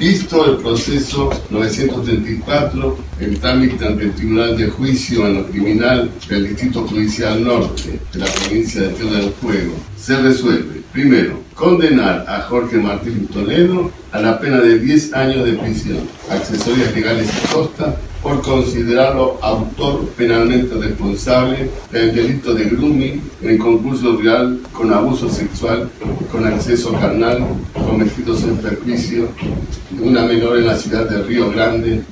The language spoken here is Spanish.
Visto el proceso 934, el trámite ante el Tribunal de Juicio en lo Criminal del Distrito Judicial Norte de la provincia de Tierra del Fuego, se resuelve, primero, condenar a Jorge Martín Toledo a la pena de 10 años de prisión, accesorias legales y costas, por considerarlo autor penalmente responsable del delito de grooming en concurso real con abuso sexual, con acceso carnal, cometidos en perjuicio de una menor en la ciudad de Río Grande,